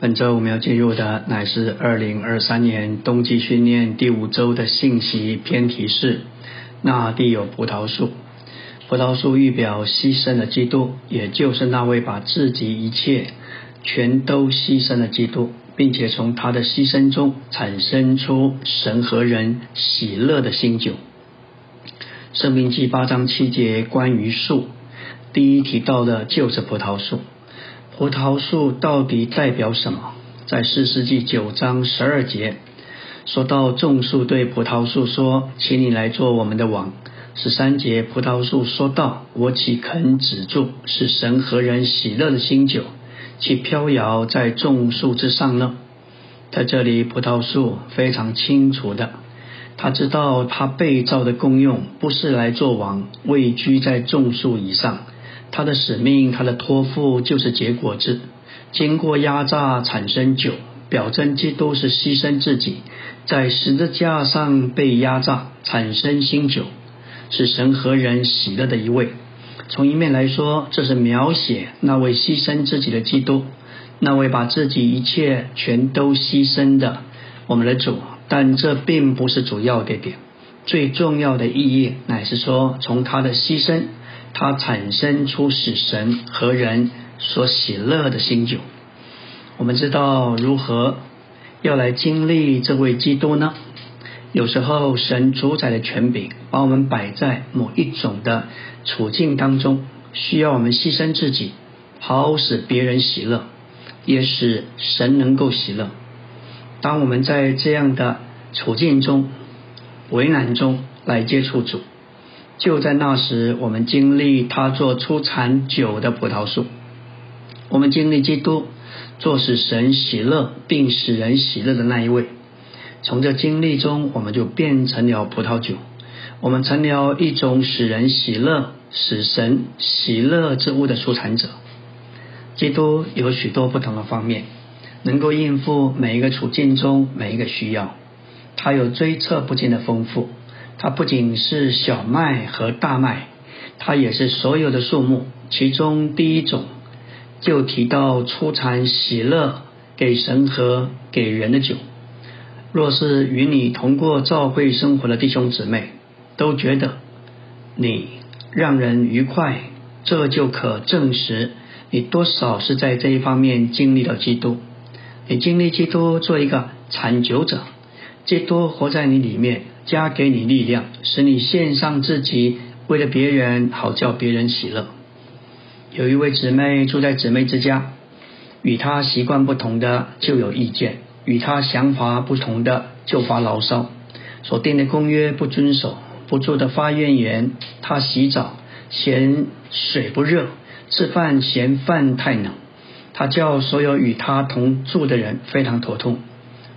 本周我们要进入的乃是二零二三年冬季训练第五周的信息偏题是：那地有葡萄树。葡萄树预表牺牲的基督，也就是那位把自己一切全都牺牲的基督，并且从他的牺牲中产生出神和人喜乐的新酒。生命记八章七节关于树，第一提到的就是葡萄树。葡萄树到底代表什么？在四世纪九章十二节说到种树对葡萄树说：“请你来做我们的王。”十三节葡萄树说道：“我岂肯止住？是神和人喜乐的新酒，其飘摇在种树之上呢？”在这里，葡萄树非常清楚的，他知道他被造的功用不是来做王，位居在种树以上。他的使命，他的托付就是结果子，经过压榨产生酒，表征基督是牺牲自己，在十字架上被压榨产生新酒，是神和人喜乐的一位。从一面来说，这是描写那位牺牲自己的基督，那位把自己一切全都牺牲的我们的主。但这并不是主要的点，最重要的意义乃是说，从他的牺牲。它产生出使神和人所喜乐的新酒。我们知道如何要来经历这位基督呢？有时候神主宰的权柄把我们摆在某一种的处境当中，需要我们牺牲自己，好使别人喜乐，也使神能够喜乐。当我们在这样的处境中、为难中来接触主。就在那时，我们经历他做出产酒的葡萄树；我们经历基督做使神喜乐并使人喜乐的那一位。从这经历中，我们就变成了葡萄酒，我们成了一种使人喜乐、使神喜乐之物的出产者。基督有许多不同的方面，能够应付每一个处境中每一个需要。他有追测不尽的丰富。它不仅是小麦和大麦，它也是所有的树木。其中第一种就提到出产喜乐给神和给人的酒。若是与你同过教会生活的弟兄姊妹都觉得你让人愉快，这就可证实你多少是在这一方面经历了基督。你经历基督做一个产酒者，基督活在你里面。加给你力量，使你献上自己，为了别人，好叫别人喜乐。有一位姊妹住在姊妹之家，与她习惯不同的就有意见，与她想法不同的就发牢骚，所定的公约不遵守，不住的发怨言。她洗澡嫌水不热，吃饭嫌饭太冷。她叫所有与她同住的人非常头痛，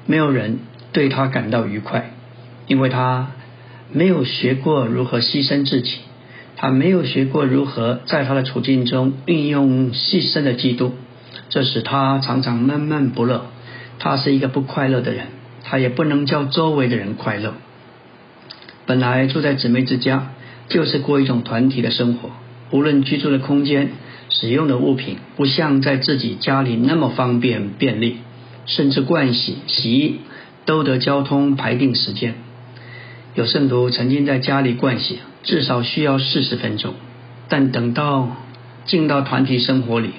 没有人对她感到愉快。因为他没有学过如何牺牲自己，他没有学过如何在他的处境中运用牺牲的基督，这使他常常闷闷不乐。他是一个不快乐的人，他也不能叫周围的人快乐。本来住在姊妹之家，就是过一种团体的生活，无论居住的空间、使用的物品，不像在自己家里那么方便便利，甚至盥洗、洗衣都得交通排定时间。有圣徒曾经在家里灌洗，至少需要四十分钟，但等到进到团体生活里，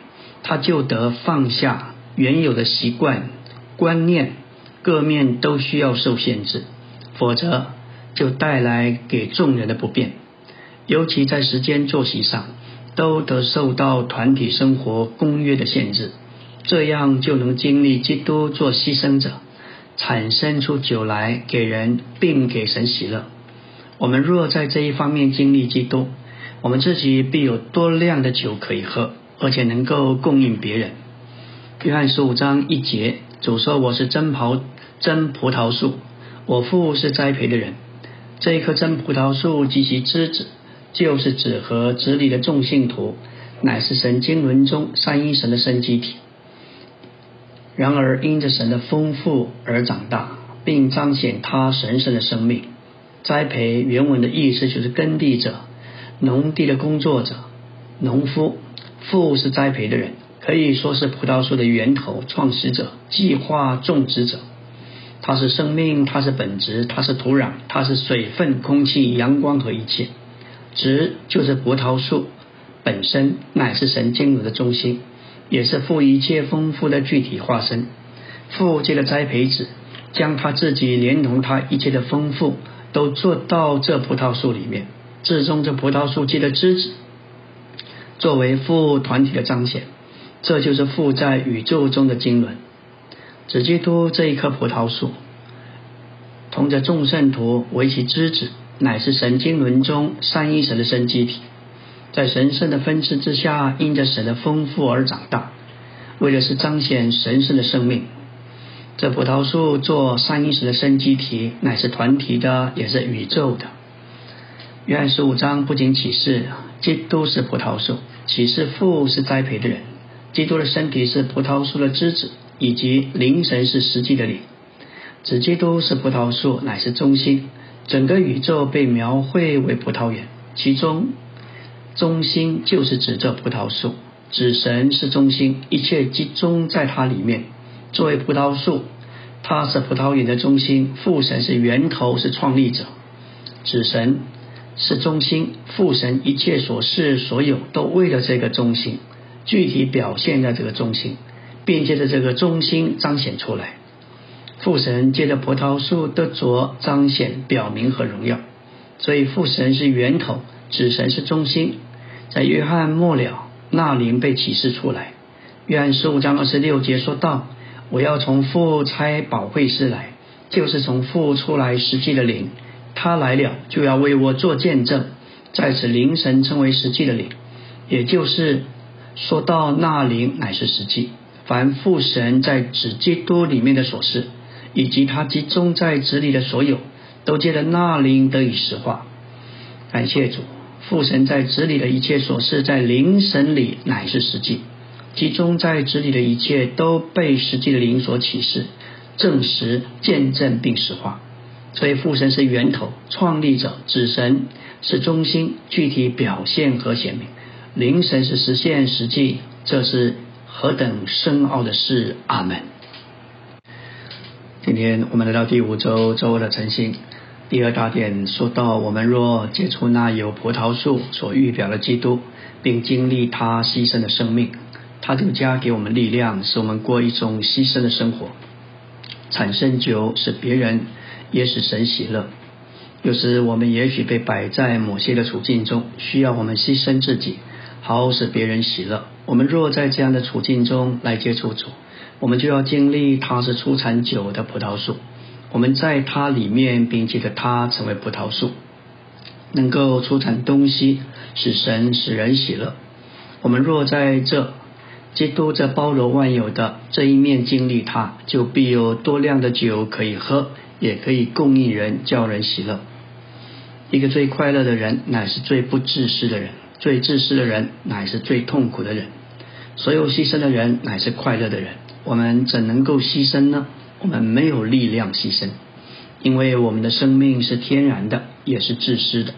他就得放下原有的习惯、观念，各面都需要受限制，否则就带来给众人的不便。尤其在时间作息上，都得受到团体生活公约的限制，这样就能经历基督做牺牲者。产生出酒来给人，并给神喜乐。我们若在这一方面经历基督，我们自己必有多量的酒可以喝，而且能够供应别人。约翰十五章一节，主说：“我是真袍真葡萄树，我父是栽培的人。这一棵真葡萄树及其枝子，就是指和子里的众信徒，乃是神经纶中三一神的生机体。”然而，因着神的丰富而长大，并彰显他神圣的生命。栽培原文的意思就是耕地者、农地的工作者、农夫。父是栽培的人，可以说是葡萄树的源头、创始者、计划种植者。它是生命，它是本质，它是土壤，它是水分、空气、阳光和一切。植就是葡萄树本身，乃是神经纶的中心，也是富一切丰富的具体化身。父借着栽培子，将他自己连同他一切的丰富，都做到这葡萄树里面。至终，这葡萄树结的枝子，作为父团体的彰显。这就是父在宇宙中的经纶。只基督这一棵葡萄树，同着众圣徒为其枝子，乃是神经轮中三一神的生机体，在神圣的分支之下，因着神的丰富而长大，为的是彰显神圣的生命。这葡萄树做三一神的生机体，乃是团体的，也是宇宙的。约翰十五章不仅启示基督是葡萄树，启示父是栽培的人，基督的身体是葡萄树的枝子，以及灵神是实际的灵。指基督是葡萄树，乃是中心，整个宇宙被描绘为葡萄园，其中中心就是指这葡萄树，指神是中心，一切集中在它里面。作为葡萄树，它是葡萄园的中心；父神是源头，是创立者；子神是中心，父神一切所事所有都为了这个中心，具体表现在这个中心，并借着这个中心彰显出来。父神借着葡萄树的着彰显、表明和荣耀，所以父神是源头，子神是中心。在约翰末了，那灵被启示出来。约翰十五章二十六节说道。我要从父差保惠师来，就是从父出来实际的灵。他来了，就要为我做见证。在此灵神称为实际的灵，也就是说到那灵乃是实际。凡父神在子基督里面的所事，以及他集中在子里的所有，都借着那灵得以实化。感谢主，父神在子里的一切所事，在灵神里乃是实际。集中在子里的一切都被实际的灵所启示、证实、见证并实化。所以父神是源头、创立者，子神是中心、具体表现和显明，灵神是实现实际。这是何等深奥的事！阿门。今天我们来到第五周周的晨星，第二大点说到：我们若接触那有葡萄树所预表的基督，并经历他牺牲的生命。他就加给我们力量，使我们过一种牺牲的生活。产生酒使别人也使神喜乐。有时我们也许被摆在某些的处境中，需要我们牺牲自己，好使别人喜乐。我们若在这样的处境中来接触主，我们就要经历他是出产酒的葡萄树。我们在它里面，并且的它成为葡萄树，能够出产东西，使神使人喜乐。我们若在这。基督这包罗万有的这一面经历，它就必有多量的酒可以喝，也可以供应人，叫人喜乐。一个最快乐的人，乃是最不自私的人；最自私的人，乃是最痛苦的人。所有牺牲的人，乃是快乐的人。我们怎能够牺牲呢？我们没有力量牺牲，因为我们的生命是天然的，也是自私的。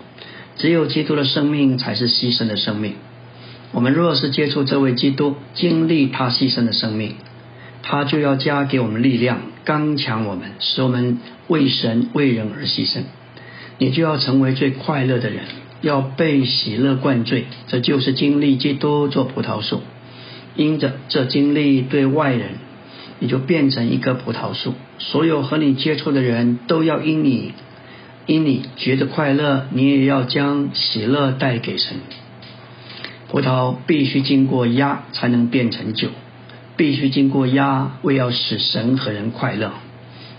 只有基督的生命，才是牺牲的生命。我们若是接触这位基督，经历他牺牲的生命，他就要加给我们力量，刚强我们，使我们为神为人而牺牲。你就要成为最快乐的人，要被喜乐灌醉。这就是经历基督做葡萄树，因着这经历对外人，你就变成一棵葡萄树。所有和你接触的人都要因你因你觉得快乐，你也要将喜乐带给神。葡萄必须经过压才能变成酒，必须经过压，为要使神和人快乐。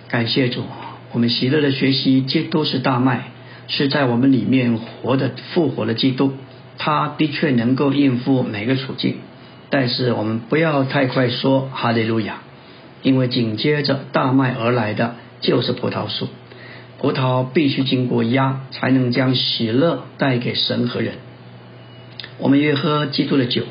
感谢主，我们喜乐的学习，皆都是大麦，是在我们里面活的复活的基督，他的确能够应付每个处境。但是我们不要太快说哈利路亚，因为紧接着大麦而来的就是葡萄树。葡萄必须经过压，才能将喜乐带给神和人。我们越喝基督的酒，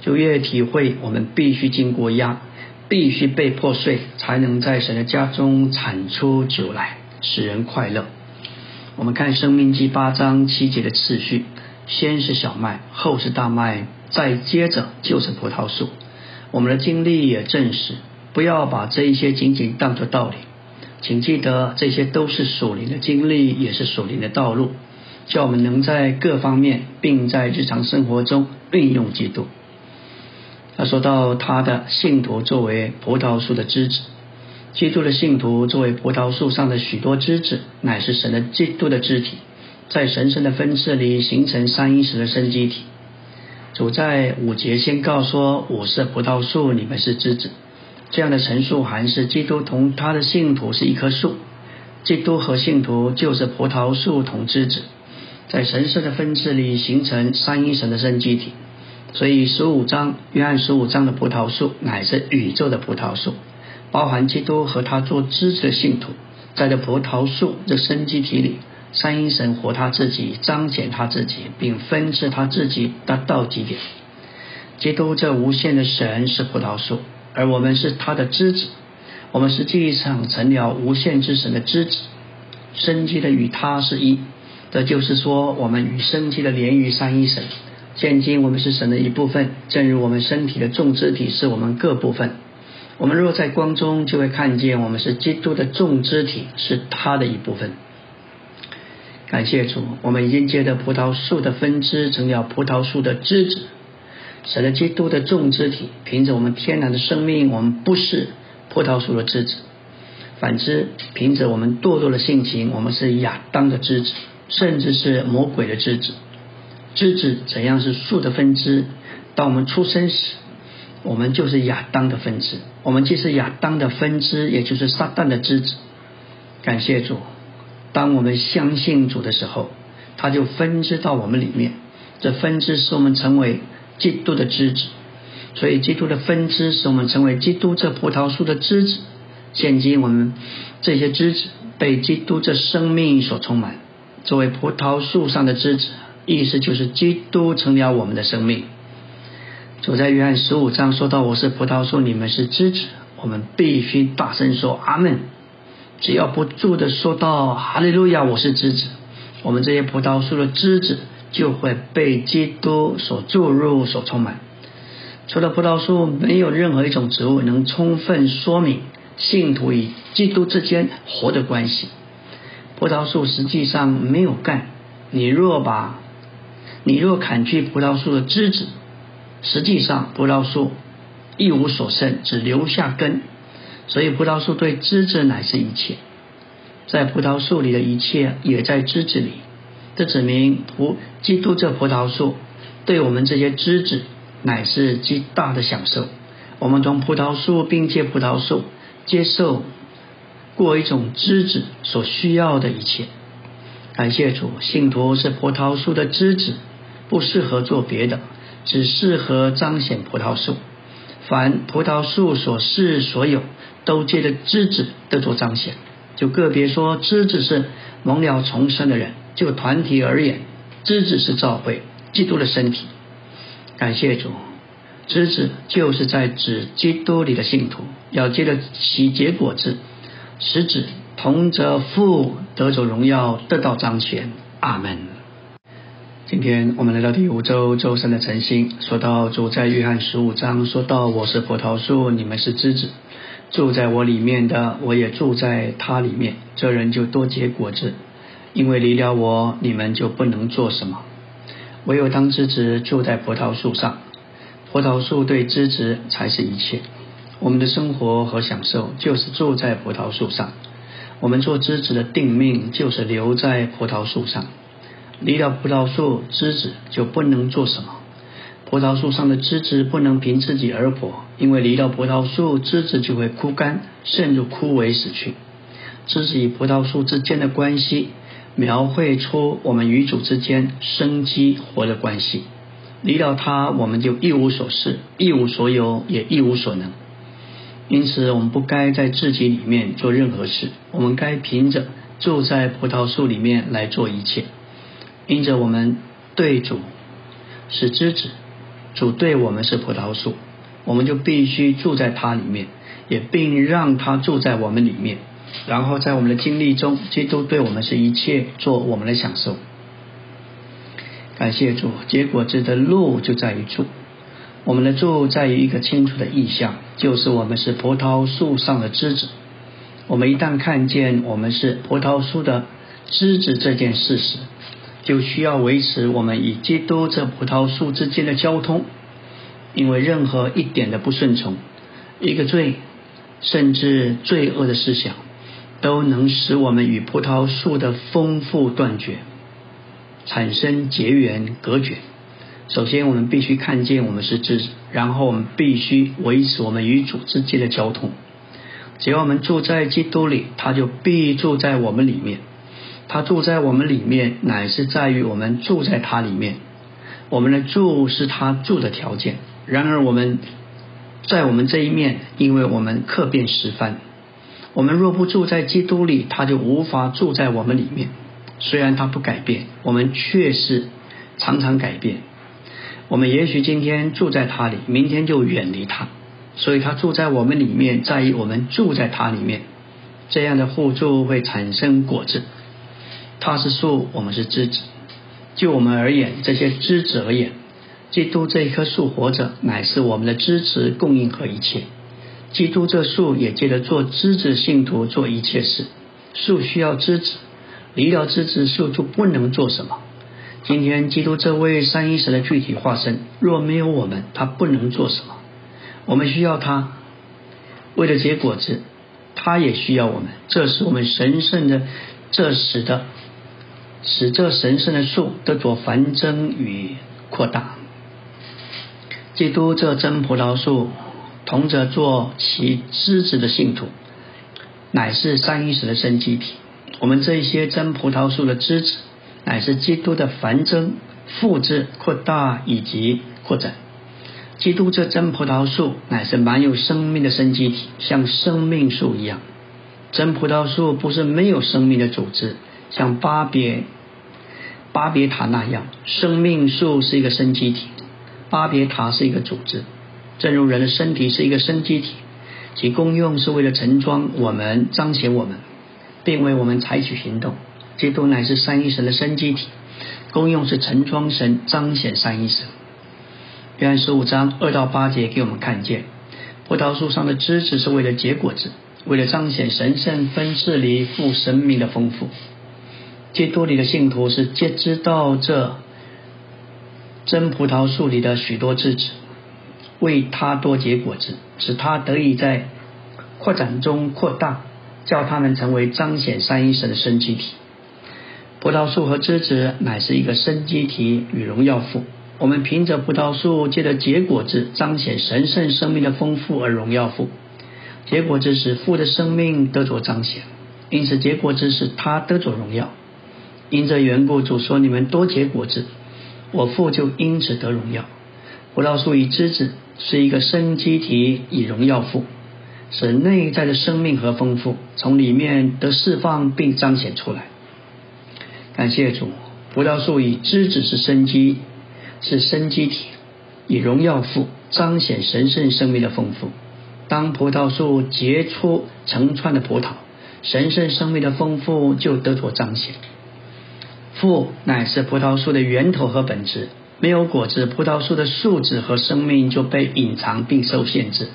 就越体会我们必须经过压，必须被破碎，才能在神的家中产出酒来，使人快乐。我们看《生命记》八章七节的次序：先是小麦，后是大麦，再接着就是葡萄树。我们的经历也证实，不要把这一些仅仅当作道理。请记得，这些都是属灵的经历，也是属灵的道路，叫我们能在各方面，并在日常生活中运用基督。他说到他的信徒作为葡萄树的枝子，基督的信徒作为葡萄树上的许多枝子，乃是神的基督的肢体，在神圣的分支里形成三一时的生机体。主在五节先告说：“我是葡萄树，你们是枝子。”这样的陈述还是基督同他的信徒是一棵树，基督和信徒就是葡萄树同枝子，在神圣的分支里形成三一神的生机体。所以十五章约翰十五章的葡萄树乃是宇宙的葡萄树，包含基督和他做枝子的信徒，在这葡萄树的生机体里，三一神活他自己，彰显他自己，并分支他自己达到极点。基督这无限的神是葡萄树。而我们是他的枝子，我们实际上成了无限之神的枝子，生机的与他是一。这就是说，我们与生机的连于三一神。现今我们是神的一部分，正如我们身体的众肢体是我们各部分。我们若在光中，就会看见我们是基督的众肢体，是他的一部分。感谢主，我们已经借着葡萄树的分支，成了葡萄树的枝子。神的基督的众肢体，凭着我们天然的生命，我们不是葡萄树的枝子；反之，凭着我们堕落的性情，我们是亚当的枝子，甚至是魔鬼的枝子。枝子怎样是树的分支？当我们出生时，我们就是亚当的分支。我们既是亚当的分支，也就是撒旦的枝子。感谢主，当我们相信主的时候，他就分支到我们里面。这分支使我们成为。基督的枝子，所以基督的分支使我们成为基督这葡萄树的枝子。现今我们这些枝子被基督这生命所充满，作为葡萄树上的枝子，意思就是基督成了我们的生命。主在约翰十五章说到：“我是葡萄树，你们是枝子。”我们必须大声说阿门。只要不住的说到哈利路亚，我是枝子，我们这些葡萄树的枝子。就会被基督所注入、所充满。除了葡萄树，没有任何一种植物能充分说明信徒与基督之间活的关系。葡萄树实际上没有干，你若把，你若砍去葡萄树的枝子，实际上葡萄树一无所剩，只留下根。所以葡萄树对枝子乃是一切，在葡萄树里的一切也在枝子里。这指明葡基督这葡萄树对我们这些枝子乃是极大的享受。我们从葡萄树并借葡萄树接受过一种枝子所需要的一切。感谢主，信徒是葡萄树的枝子，不适合做别的，只适合彰显葡萄树。凡葡萄树所示所有，都借着枝子得做彰显。就个别说，枝子是蒙了重生的人。就团体而言，枝子是教会基督的身体。感谢主，枝子就是在指基督里的信徒，要接着其结果子，使子同着父得着荣耀，得到彰显。阿门。今天我们来到第五周周三的晨星，说到主在约翰十五章说到：“我是葡萄树，你们是枝子，住在我里面的，我也住在他里面，这人就多结果子。”因为离了我，你们就不能做什么。唯有当枝子住在葡萄树上，葡萄树对枝子才是一切。我们的生活和享受就是住在葡萄树上。我们做枝子的定命就是留在葡萄树上。离了葡萄树，枝子就不能做什么。葡萄树上的枝子不能凭自己而活，因为离了葡萄树，枝子就会枯干，陷入枯萎死去。枝子与葡萄树之间的关系。描绘出我们与主之间生机活的关系。离了他，我们就一无所事，一无所有，也一无所能。因此，我们不该在自己里面做任何事，我们该凭着住在葡萄树里面来做一切。因着我们对主是枝子，主对我们是葡萄树，我们就必须住在他里面，也并让他住在我们里面。然后在我们的经历中，基督对我们是一切，做我们的享受。感谢主，结果子的路就在于主。我们的住在于一个清楚的意象，就是我们是葡萄树上的枝子。我们一旦看见我们是葡萄树的枝子这件事实，就需要维持我们与基督这葡萄树之间的交通，因为任何一点的不顺从，一个罪，甚至罪恶的思想，都能使我们与葡萄树的丰富断绝，产生结缘隔绝。首先，我们必须看见我们是枝子，然后我们必须维持我们与主之间的交通。只要我们住在基督里，他就必住在我们里面。他住在我们里面，乃是在于我们住在他里面。我们的住是他住的条件。然而，我们在我们这一面，因为我们客变十番。我们若不住在基督里，他就无法住在我们里面。虽然他不改变，我们却是常常改变。我们也许今天住在他里，明天就远离他，所以他住在我们里面，在于我们住在他里面，这样的互助会产生果子。他是树，我们是枝子。就我们而言，这些枝子而言，基督这一棵树活着，乃是我们的支持、供应和一切。基督这树也借着做枝子信徒做一切事。树需要枝子，离了枝子，树就不能做什么。今天，基督这位三一神的具体化身，若没有我们，他不能做什么。我们需要他，为了结果子，他也需要我们。这是我们神圣的，这使得使这神圣的树得着繁增与扩大。基督这真葡萄树，同着做其枝子的信徒，乃是三一识的生机体。我们这一些真葡萄树的枝子。乃是基督的繁增、复制、扩大以及扩展。基督这真葡萄树乃是满有生命的生机体，像生命树一样。真葡萄树不是没有生命的组织，像巴别巴别塔那样。生命树是一个生机体，巴别塔是一个组织。正如人的身体是一个生机体，其功用是为了盛装我们、彰显我们，并为我们采取行动。基督乃是三一神的生机体，功用是盛装神，彰显三一神。约翰十五章二到八节给我们看见，葡萄树上的枝子是为了结果子，为了彰显神圣分赐里富神明的丰富。基督里的信徒是皆知道这真葡萄树里的许多枝子，为他多结果子，使他得以在扩展中扩大，叫他们成为彰显三一神的生机体。葡萄树和枝子乃是一个生机体与荣耀父。我们凭着葡萄树借着结果子彰显神圣生命的丰富而荣耀父。结果子使父的生命得着彰显，因此结果子使他得着荣耀。因这缘故，主说：“你们多结果子，我父就因此得荣耀。”葡萄树与枝子是一个生机体以荣耀富，使内在的生命和丰富从里面得释放并彰显出来。感谢主，葡萄树以枝子是生机，是生机体，以荣耀富彰显神圣生命的丰富。当葡萄树结出成串的葡萄，神圣生命的丰富就得着彰显。富乃是葡萄树的源头和本质，没有果子，葡萄树的树脂和生命就被隐藏并受限制。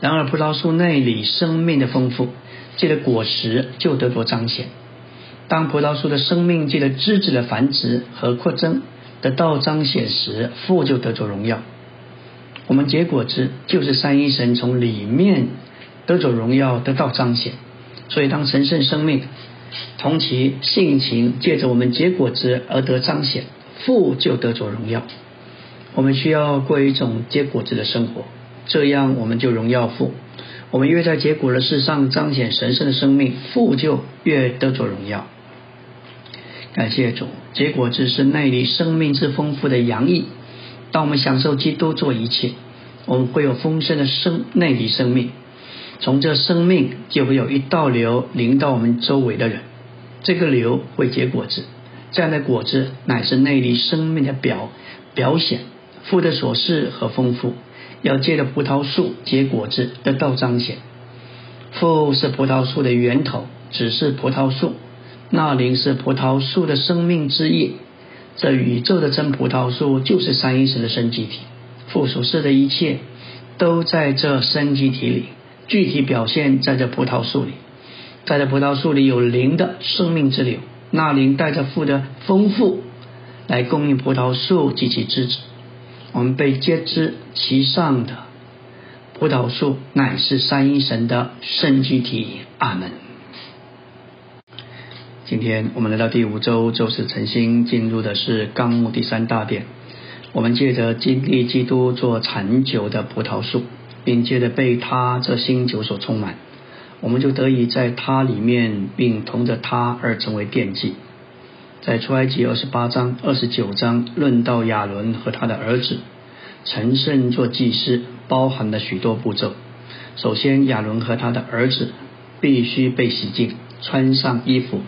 然而，葡萄树内里生命的丰富，借着果实就得着彰显。当葡萄树的生命借着枝子的繁殖和扩增得到彰显时，父就得着荣耀。我们结果子就是三一神从里面得着荣耀，得到彰显。所以，当神圣生命同其性情借着我们结果子而得彰显，父就得着荣耀。我们需要过一种结果子的生活，这样我们就荣耀父。我们越在结果的事上彰显神圣的生命，父就越得着荣耀。感谢主，结果子是内里生命之丰富的洋溢。当我们享受基督做一切，我们会有丰盛的生内里生命。从这生命就会有一道流淋到我们周围的人，这个流会结果子。这样的果子乃是内里生命的表表显，富的所示和丰富。要借着葡萄树结果子得到彰显。富是葡萄树的源头，只是葡萄树。那灵是葡萄树的生命之叶，这宇宙的真葡萄树就是三一神的生机体。父所示的一切都在这生机体里，具体表现在这葡萄树里。在这葡萄树里有灵的生命之流，那灵带着父的丰富来供应葡萄树及其枝子。我们被接枝其上的葡萄树乃是三一神的圣具体。阿门。今天我们来到第五周，周四晨星进入的是纲目第三大殿。我们借着经历基督做长久的葡萄树，并借着被他这新酒所充满。我们就得以在他里面，并同着他而成为奠祭。在出埃及二十八章、二十九章论到亚伦和他的儿子陈胜做祭司，包含了许多步骤。首先，亚伦和他的儿子必须被洗净，穿上衣服，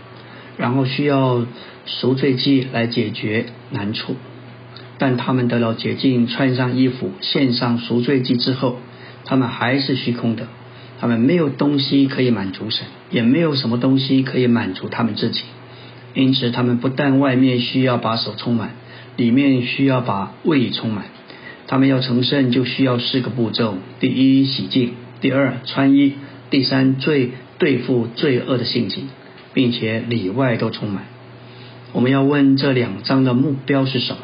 然后需要赎罪祭来解决难处。但他们得了洁净，穿上衣服，献上赎罪祭之后，他们还是虚空的。他们没有东西可以满足神，也没有什么东西可以满足他们自己。因此，他们不但外面需要把手充满，里面需要把胃充满。他们要成圣，就需要四个步骤：第一，洗净；第二，穿衣；第三，罪对付罪恶的性情，并且里外都充满。我们要问这两章的目标是什么？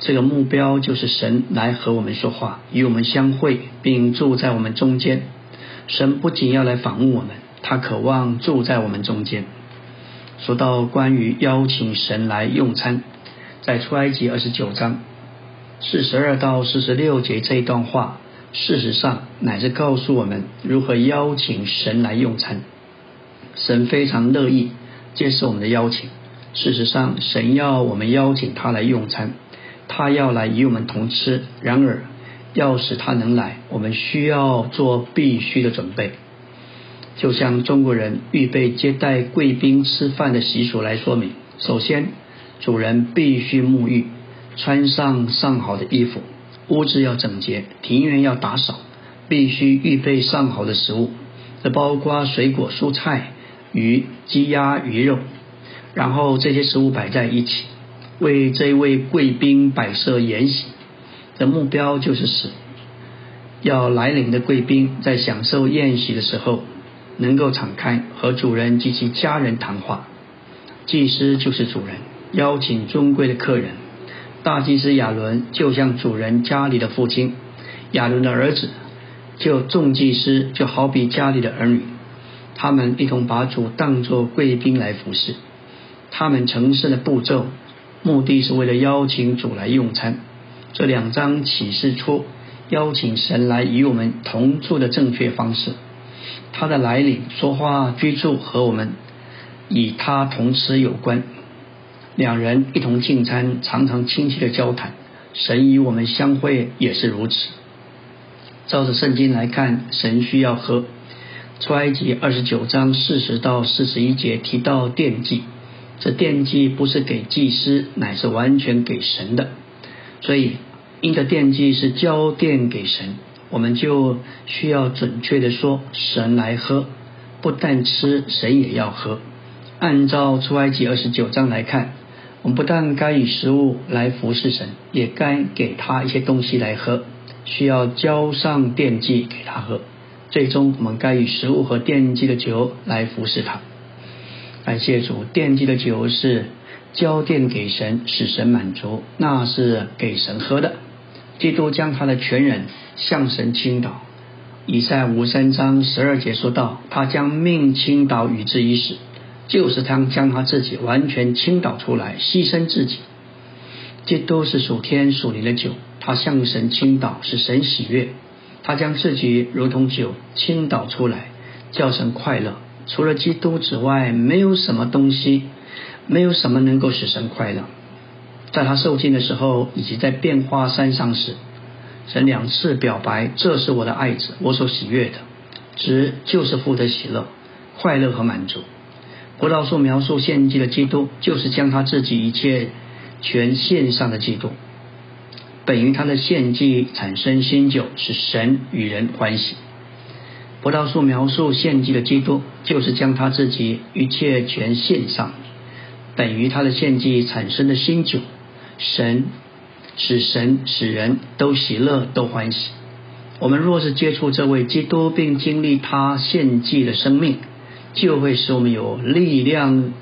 这个目标就是神来和我们说话，与我们相会，并住在我们中间。神不仅要来访问我们，他渴望住在我们中间。说到关于邀请神来用餐，在出埃及二十九章四十二到四十六节这一段话，事实上乃是告诉我们如何邀请神来用餐。神非常乐意接受我们的邀请。事实上，神要我们邀请他来用餐，他要来与我们同吃。然而，要使他能来，我们需要做必须的准备。就像中国人预备接待贵宾吃饭的习俗来说明：首先，主人必须沐浴，穿上上好的衣服，屋子要整洁，庭院要打扫，必须预备上好的食物，这包括水果、蔬菜、鱼、鸡鸭鱼肉。然后这些食物摆在一起，为这位贵宾摆设筵席。的目标就是死要来临的贵宾在享受宴席的时候，能够敞开和主人及其家人谈话。祭司就是主人，邀请尊贵的客人。大祭司亚伦就像主人家里的父亲，亚伦的儿子就众祭司就好比家里的儿女，他们一同把主当作贵宾来服侍。他们成圣的步骤，目的是为了邀请主来用餐。这两章启示出邀请神来与我们同住的正确方式。他的来临、说话、居住和我们与他同吃有关。两人一同进餐，常常亲切的交谈。神与我们相会也是如此。照着圣经来看，神需要喝。出埃及二十九章四十到四十一节提到奠祭，这奠祭不是给祭司，乃是完全给神的。所以，因着奠祭是交奠给神，我们就需要准确的说，神来喝，不但吃，神也要喝。按照出埃及二十九章来看，我们不但该以食物来服侍神，也该给他一些东西来喝，需要交上奠祭给他喝。最终，我们该以食物和奠祭的酒来服侍他。感谢主，奠祭的酒是。交奠给神，使神满足，那是给神喝的。基督将他的全人向神倾倒。以赛五三章十二节说到，他将命倾倒与之一死，就是他将他自己完全倾倒出来，牺牲自己。基督是属天属灵的酒，他向神倾倒，使神喜悦。他将自己如同酒倾倒出来，叫神快乐。除了基督之外，没有什么东西。没有什么能够使神快乐。在他受尽的时候，以及在变化山上时，神两次表白：“这是我的爱子，我所喜悦的。”只就是父的喜乐、快乐和满足。葡萄树描述献祭的基督，就是将他自己一切全献上的基督。本于他的献祭产生新酒，使神与人欢喜。葡萄树描述献祭的基督，就是将他自己一切全献上。等于他的献祭产生的新酒，神使神使人都喜乐都欢喜。我们若是接触这位基督，并经历他献祭的生命，就会使我们有力量、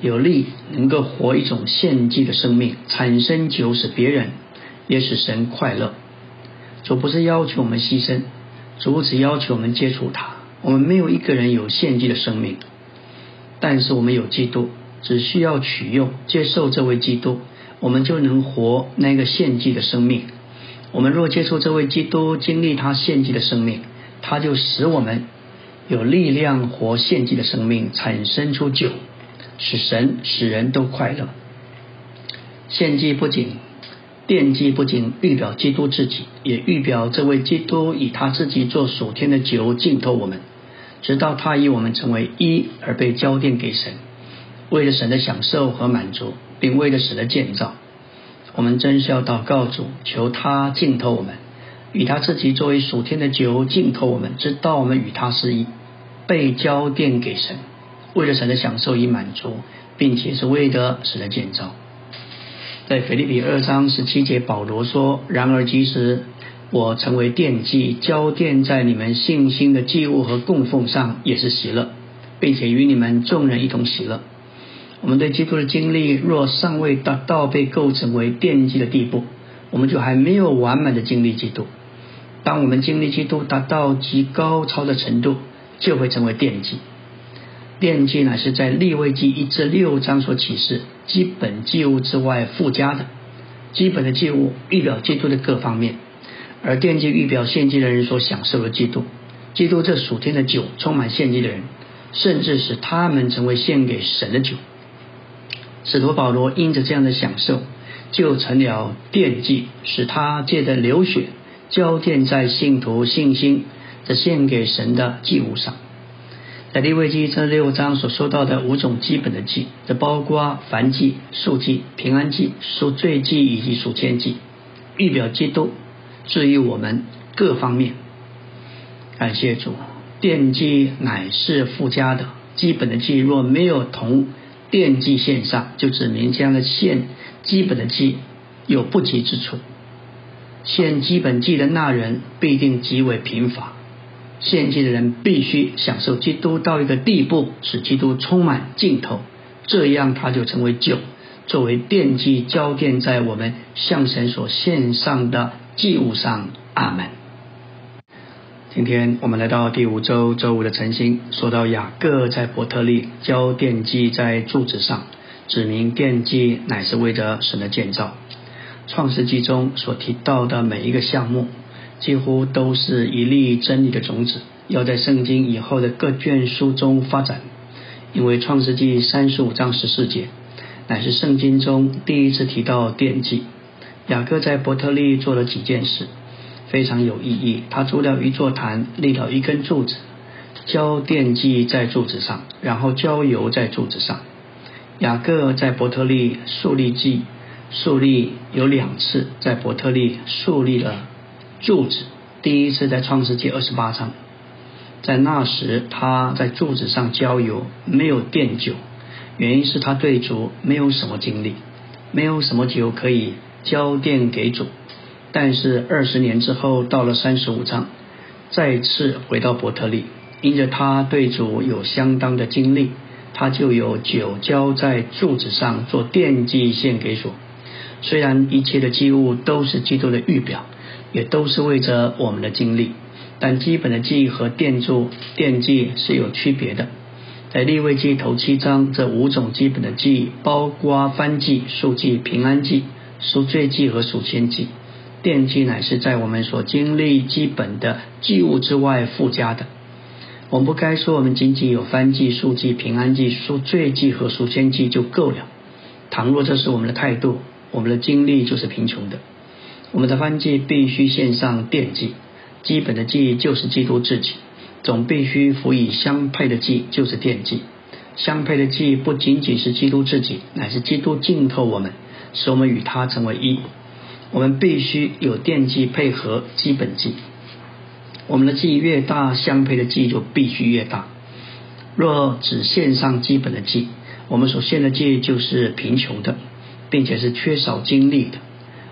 有力，能够活一种献祭的生命，产生酒使别人，也使神快乐。主不是要求我们牺牲，主只要求我们接触他。我们没有一个人有献祭的生命，但是我们有基督，只需要取用、接受这位基督，我们就能活那个献祭的生命。我们若接受这位基督，经历他献祭的生命，他就使我们有力量活献祭的生命，产生出酒，使神使人都快乐。献祭不仅奠祭，不仅预表基督自己，也预表这位基督以他自己做属天的酒浸透我们，直到他以我们成为一而被交奠给神，为了神的享受和满足，并为了神的建造。我们真是要祷告主，求他浸透我们，与他自己作为属天的酒浸透我们，直到我们与他是一，被交奠给神，为了神的享受与满足，并且是为了神的建造。在腓立比二章十七节，保罗说：“然而即使我成为奠祭，交奠在你们信心的祭物和供奉上，也是喜乐，并且与你们众人一同喜乐。”我们对基督的经历若尚未达到被构成为奠基的地步，我们就还没有完满的经历基督。当我们经历基督达到极高超的程度，就会成为奠基。奠基乃是在立位记一至六章所启示基本祭物之外附加的。基本的祭物预表基督的各方面，而奠基预表献祭的人所享受的基督。基督这属天的酒充满献祭的人，甚至使他们成为献给神的酒。使徒保罗因着这样的享受，就成了奠祭，使他借着流血浇奠在信徒信心这献给神的祭物上。在利未记这六章所说到的五种基本的祭，这包括燔祭、素祭、平安祭、赎罪祭以及赎愆祭，预表基督至于我们各方面。感谢主，奠祭乃是附加的，基本的祭若没有同。奠祭线上就指明这样的献基本的祭有不及之处。献基本祭的那人必定极为贫乏。献祭的人必须享受基督到一个地步，使基督充满尽头，这样他就成为酒，作为奠祭交奠在我们向神所献上的祭物上。阿门。今天我们来到第五周周五的晨星，说到雅各在伯特利教奠祭在柱子上，指明奠祭乃是为着神的建造。创世纪中所提到的每一个项目，几乎都是一粒真理的种子，要在圣经以后的各卷书中发展。因为创世纪三十五章十四节，乃是圣经中第一次提到奠祭。雅各在伯特利做了几件事。非常有意义。他筑了一座坛，立了一根柱子，浇奠祭在柱子上，然后浇油在柱子上。雅各在伯特利树立祭，树立有两次，在伯特利树立了柱子。第一次在创世纪二十八章，在那时他在柱子上浇油，没有奠酒，原因是他对主没有什么经历，没有什么酒可以浇奠给主。但是二十年之后，到了三十五章，再次回到伯特利，因着他对主有相当的经历，他就有酒浇在柱子上做奠祭献给主。虽然一切的祭物都是基督的预表，也都是为着我们的经历，但基本的祭和奠柱奠祭是有区别的。在立位记头七章，这五种基本的祭，包括翻祭、赎祭、平安祭、赎罪祭和赎愆祭。奠祭乃是在我们所经历基本的祭物之外附加的。我们不该说我们仅仅有翻祭、数祭、平安祭、赎罪祭和赎愆祭就够了。倘若这是我们的态度，我们的经历就是贫穷的。我们的翻祭必须献上奠祭，基本的祭就是基督自己，总必须辅以相配的祭，就是奠祭。相配的祭不仅仅是基督自己，乃是基督浸透我们，使我们与他成为一。我们必须有电机配合基本祭，我们的祭越大，相配的祭就必须越大。若只献上基本的祭，我们所献的祭就是贫穷的，并且是缺少精力的。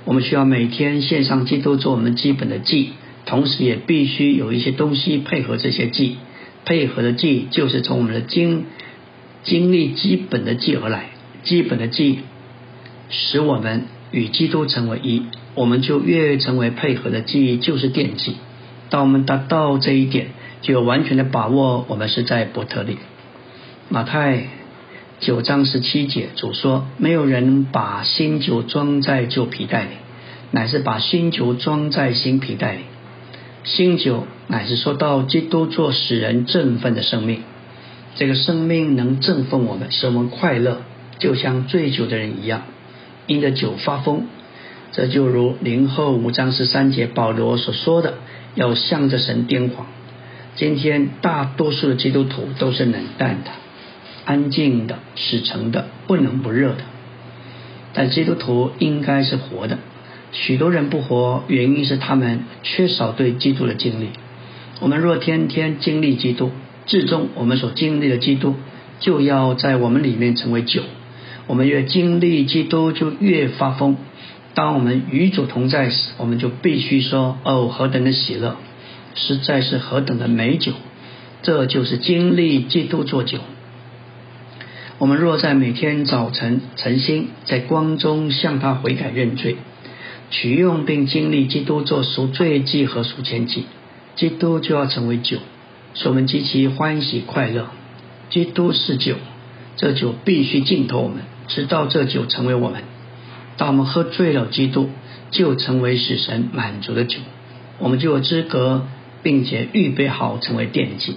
我们需要每天献上基督做我们基本的祭，同时也必须有一些东西配合这些祭。配合的祭就是从我们的经经历基本的祭而来，基本的祭使我们与基督成为一，我们就越成为配合的记忆，就是奠祭。当我们达到这一点，就有完全的把握，我们是在伯特利。马太九章十七节主说：“没有人把新酒装在旧皮袋里，乃是把新酒装在新皮袋里。新酒乃是说到基督做使人振奋的生命，这个生命能振奋我们，使我们快乐，就像醉酒的人一样，因着酒发疯。这就如零后五章十三节保罗所说的，要向着神癫狂。今天大多数的基督徒都是冷淡的。”安静的、死沉的、不冷不热的，但基督徒应该是活的。许多人不活，原因是他们缺少对基督的经历。我们若天天经历基督，至终我们所经历的基督就要在我们里面成为酒。我们越经历基督，就越发疯。当我们与主同在时，我们就必须说：“哦，何等的喜乐，实在是何等的美酒！”这就是经历基督做酒。我们若在每天早晨晨星，在光中向他悔改认罪，取用并经历基督做赎罪祭和赎愆祭，基督就要成为酒，使我们极其欢喜快乐。基督是酒，这酒必须浸透我们，直到这酒成为我们。当我们喝醉了基督，就成为使神满足的酒，我们就有资格，并且预备好成为奠祭。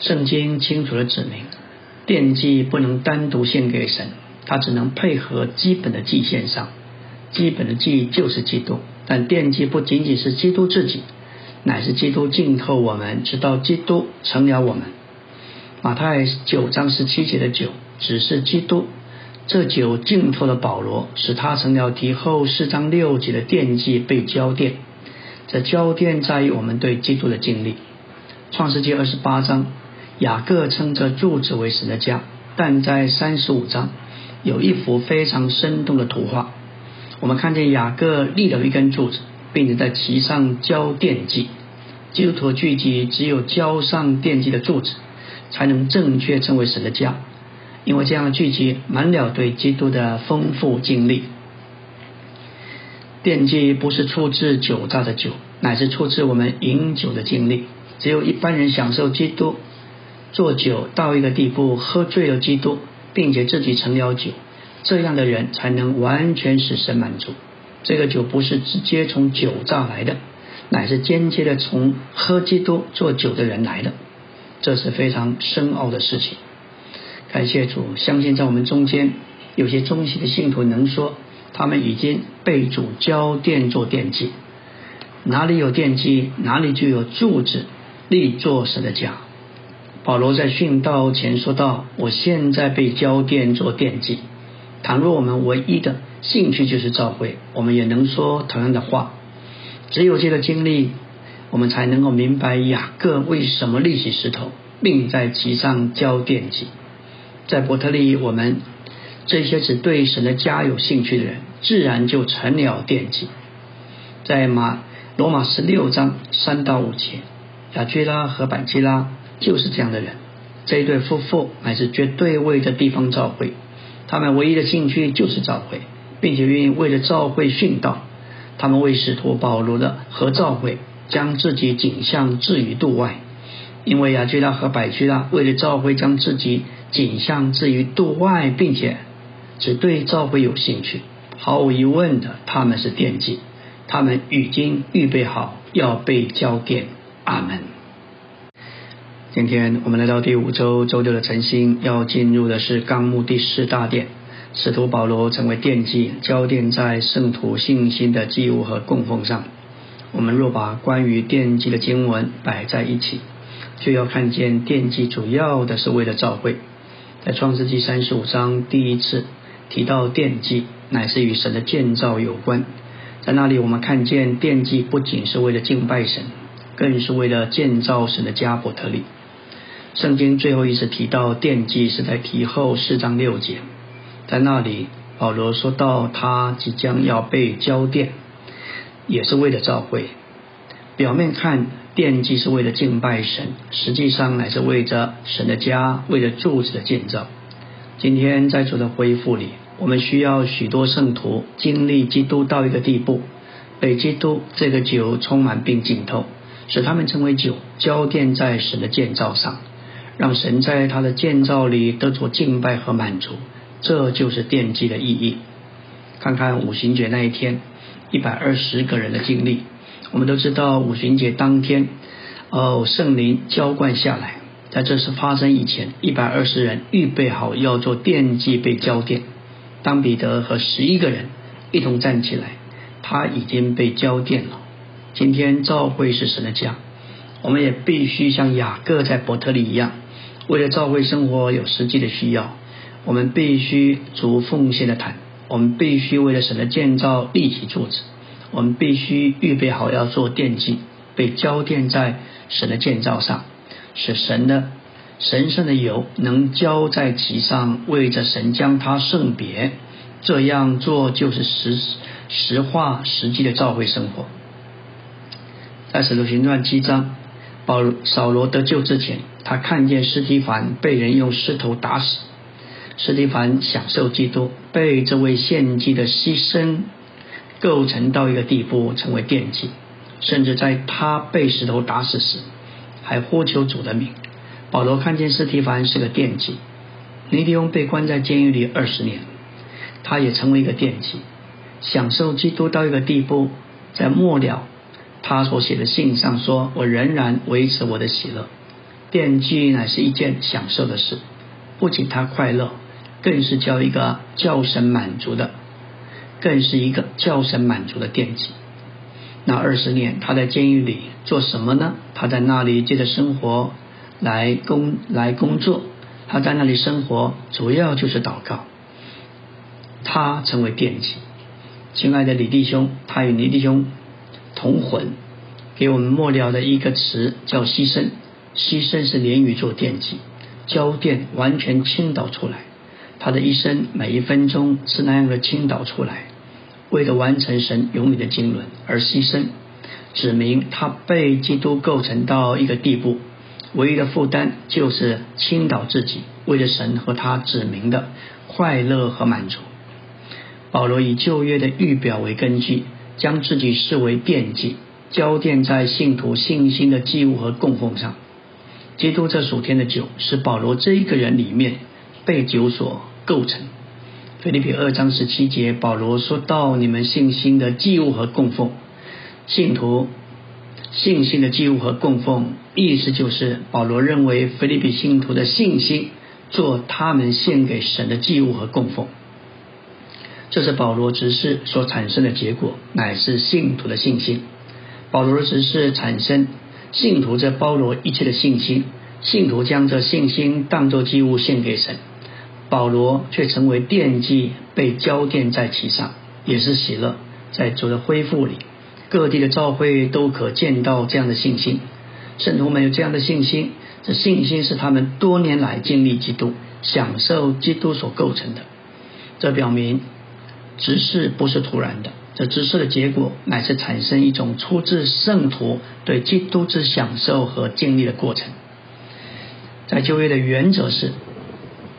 圣经清楚的指明。奠祭不能单独献给神，它只能配合基本的祭献上。基本的祭就是基督，但奠祭不仅仅是基督自己，乃是基督浸透我们，直到基督成了我们。马太九章十七节的酒只是基督，这酒浸透了保罗，使他成了提后四章六节的奠祭被交奠。这浇奠在于我们对基督的经历。创世纪二十八章。雅各称这柱子为神的家，但在三十五章有一幅非常生动的图画。我们看见雅各立了一根柱子，并且在其上浇奠祭。基督徒聚集，只有浇上奠祭的柱子，才能正确称为神的家。因为这样聚集满了对基督的丰富经历。奠祭不是出自酒榨的酒，乃是出自我们饮酒的经历。只有一般人享受基督。做酒到一个地步，喝醉了基督，并且自己成了酒，这样的人才能完全使神满足。这个酒不是直接从酒造来的，乃是间接的从喝基督做酒的人来的，这是非常深奥的事情。感谢主，相信在我们中间有些忠心的信徒能说，他们已经被主交奠做奠祭，哪里有奠祭，哪里就有柱子立作神的家。保罗在训道前说道：“我现在被交奠做奠祭。倘若我们唯一的兴趣就是召会，我们也能说同样的话。只有这个经历，我们才能够明白雅各为什么立起石头，并在其上交奠祭。在伯特利，我们这些只对神的家有兴趣的人，自然就成了惦记。在马罗马十六章三到五节，雅居拉和百基拉。”就是这样的人，这一对夫妇乃是绝对为着地方召会，他们唯一的兴趣就是召会，并且愿意为了召会殉道。他们为使徒保罗的和召会，将自己景象置于度外。因为亚居拉和百居拉为了召会，将自己景象置于度外，并且只对召会有兴趣。毫无疑问的，他们是惦记，他们已经预备好要被交奠。阿门。今天我们来到第五周周六的晨星，要进入的是纲目第四大殿。使徒保罗成为奠祭，交奠在圣徒信心的祭物和供奉上。我们若把关于奠祭的经文摆在一起，就要看见奠祭主要的是为了召会。在创世纪三十五章第一次提到奠祭，乃是与神的建造有关。在那里，我们看见奠祭不仅是为了敬拜神，更是为了建造神的加伯特利。圣经最后一次提到奠祭是在提后四章六节，在那里保罗说到他即将要被交奠，也是为了召会。表面看奠祭是为了敬拜神，实际上乃是为着神的家，为了柱子的建造。今天在主的恢复里，我们需要许多圣徒经历基督到一个地步，被基督这个酒充满并浸透，使他们成为酒，浇奠在神的建造上，让神在他的建造里得着敬拜和满足。这就是奠基的意义。看看五行节那一天，一百二十个人的经历，我们都知道五旬节当天，哦，圣灵浇灌下来。在这事发生以前，一百二十人预备好要做奠祭被浇奠。当彼得和十一个人一同站起来，他已经被浇奠了。今天召会是神的家，我们也必须像雅各在伯特利一样，为了召会生活有实际的需要，我们必须足奉献的谈，我们必须为了神的建造立起柱子，我们必须预备好要做奠基，被浇奠在神的建造上。使神的神圣的油能浇在其上，为着神将他圣别，这样做就是实实话实际的召会生活。在使徒行传七章，保扫罗得救之前，他看见斯提凡被人用石头打死，斯提凡享受基督，被这位献祭的牺牲构成到一个地步，成为奠祭，甚至在他被石头打死时。还呼求主的名。保罗看见斯提凡是个奠祭，尼迪翁被关在监狱里二十年，他也成为一个奠祭，享受基督到一个地步。在末了，他所写的信上说：“我仍然维持我的喜乐。”惦记乃是一件享受的事，不仅他快乐，更是叫一个叫神满足的，更是一个叫神满足的奠祭。那二十年，他在监狱里做什么呢？他在那里借着生活来工来工作。他在那里生活，主要就是祷告。他成为惦记。亲爱的李弟兄，他与李弟兄同魂，给我们末了的一个词叫牺牲。牺牲是连于做惦记，交奠完全倾倒出来。他的一生每一分钟是那样的倾倒出来。为了完成神永远的经纶而牺牲，指明他被基督构成到一个地步，唯一的负担就是倾倒自己，为了神和他指明的快乐和满足。保罗以旧约的预表为根据，将自己视为奠祭，交奠在信徒信心的祭物和供奉上。基督这属天的酒，是保罗这一个人里面被酒所构成。腓立比二章十七节，保罗说到你们信心的祭物和供奉，信徒信心的祭物和供奉，意思就是保罗认为腓立比信徒的信心做他们献给神的祭物和供奉，这是保罗执事所产生的结果，乃是信徒的信心。保罗的执事产生信徒这包罗一切的信心，信徒将这信心当作祭物献给神。保罗却成为奠祭，被浇奠在其上，也是喜乐。在主的恢复里，各地的教会都可见到这样的信心。圣徒们有这样的信心，这信心是他们多年来经历基督、享受基督所构成的。这表明执事不是突然的，这执事的结果乃是产生一种出自圣徒对基督之享受和经历的过程。在就业的原则是。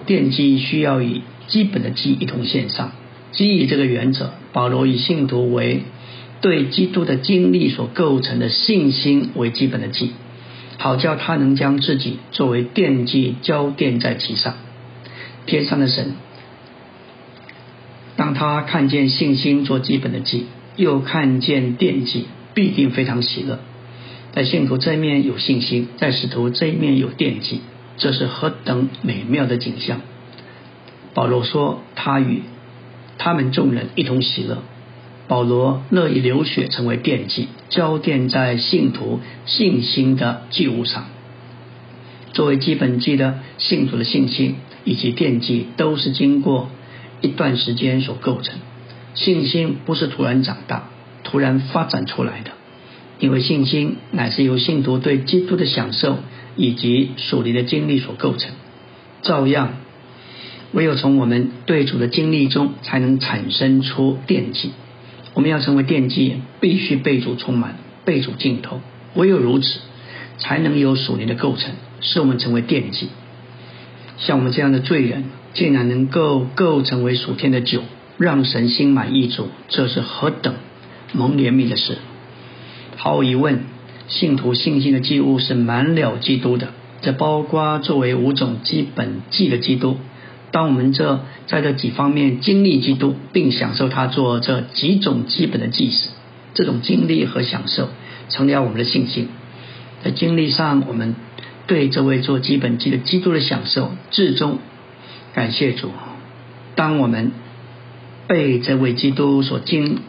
奠基需要以基本的基一同献上，基于这个原则，保罗以信徒为对基督的经历所构成的信心为基本的基，好叫他能将自己作为奠基交奠在其上。天上的神，当他看见信心做基本的基，又看见奠基，必定非常喜乐。在信徒这一面有信心，在使徒这一面有奠基。这是何等美妙的景象！保罗说，他与他们众人一同喜乐。保罗乐意流血成为奠祭，浇奠在信徒信心的祭物上。作为基本祭的信徒的信心以及奠祭，都是经过一段时间所构成。信心不是突然长大、突然发展出来的，因为信心乃是由信徒对基督的享受。以及属灵的经历所构成，照样，唯有从我们对主的经历中，才能产生出惦记。我们要成为惦记，必须被主充满，被主浸透。唯有如此，才能有属灵的构成，使我们成为惦记。像我们这样的罪人，竟然能够构成为属天的酒，让神心满意足，这是何等蒙怜悯的事！毫无疑问，信徒信心的祭物是满了基督的，这包括作为五种基本祭的基督。当我们这在这几方面经历基督，并享受他做这几种基本的祭时，这种经历和享受成了我们的信心。在经历上，我们对这位做基本祭的基督的享受至终感谢主。当我们被这位基督所经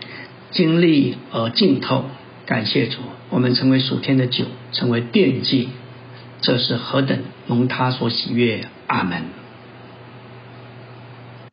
经历而浸透，感谢主，我们成为属天的酒，成为奠祭，这是何等蒙他所喜悦！阿门。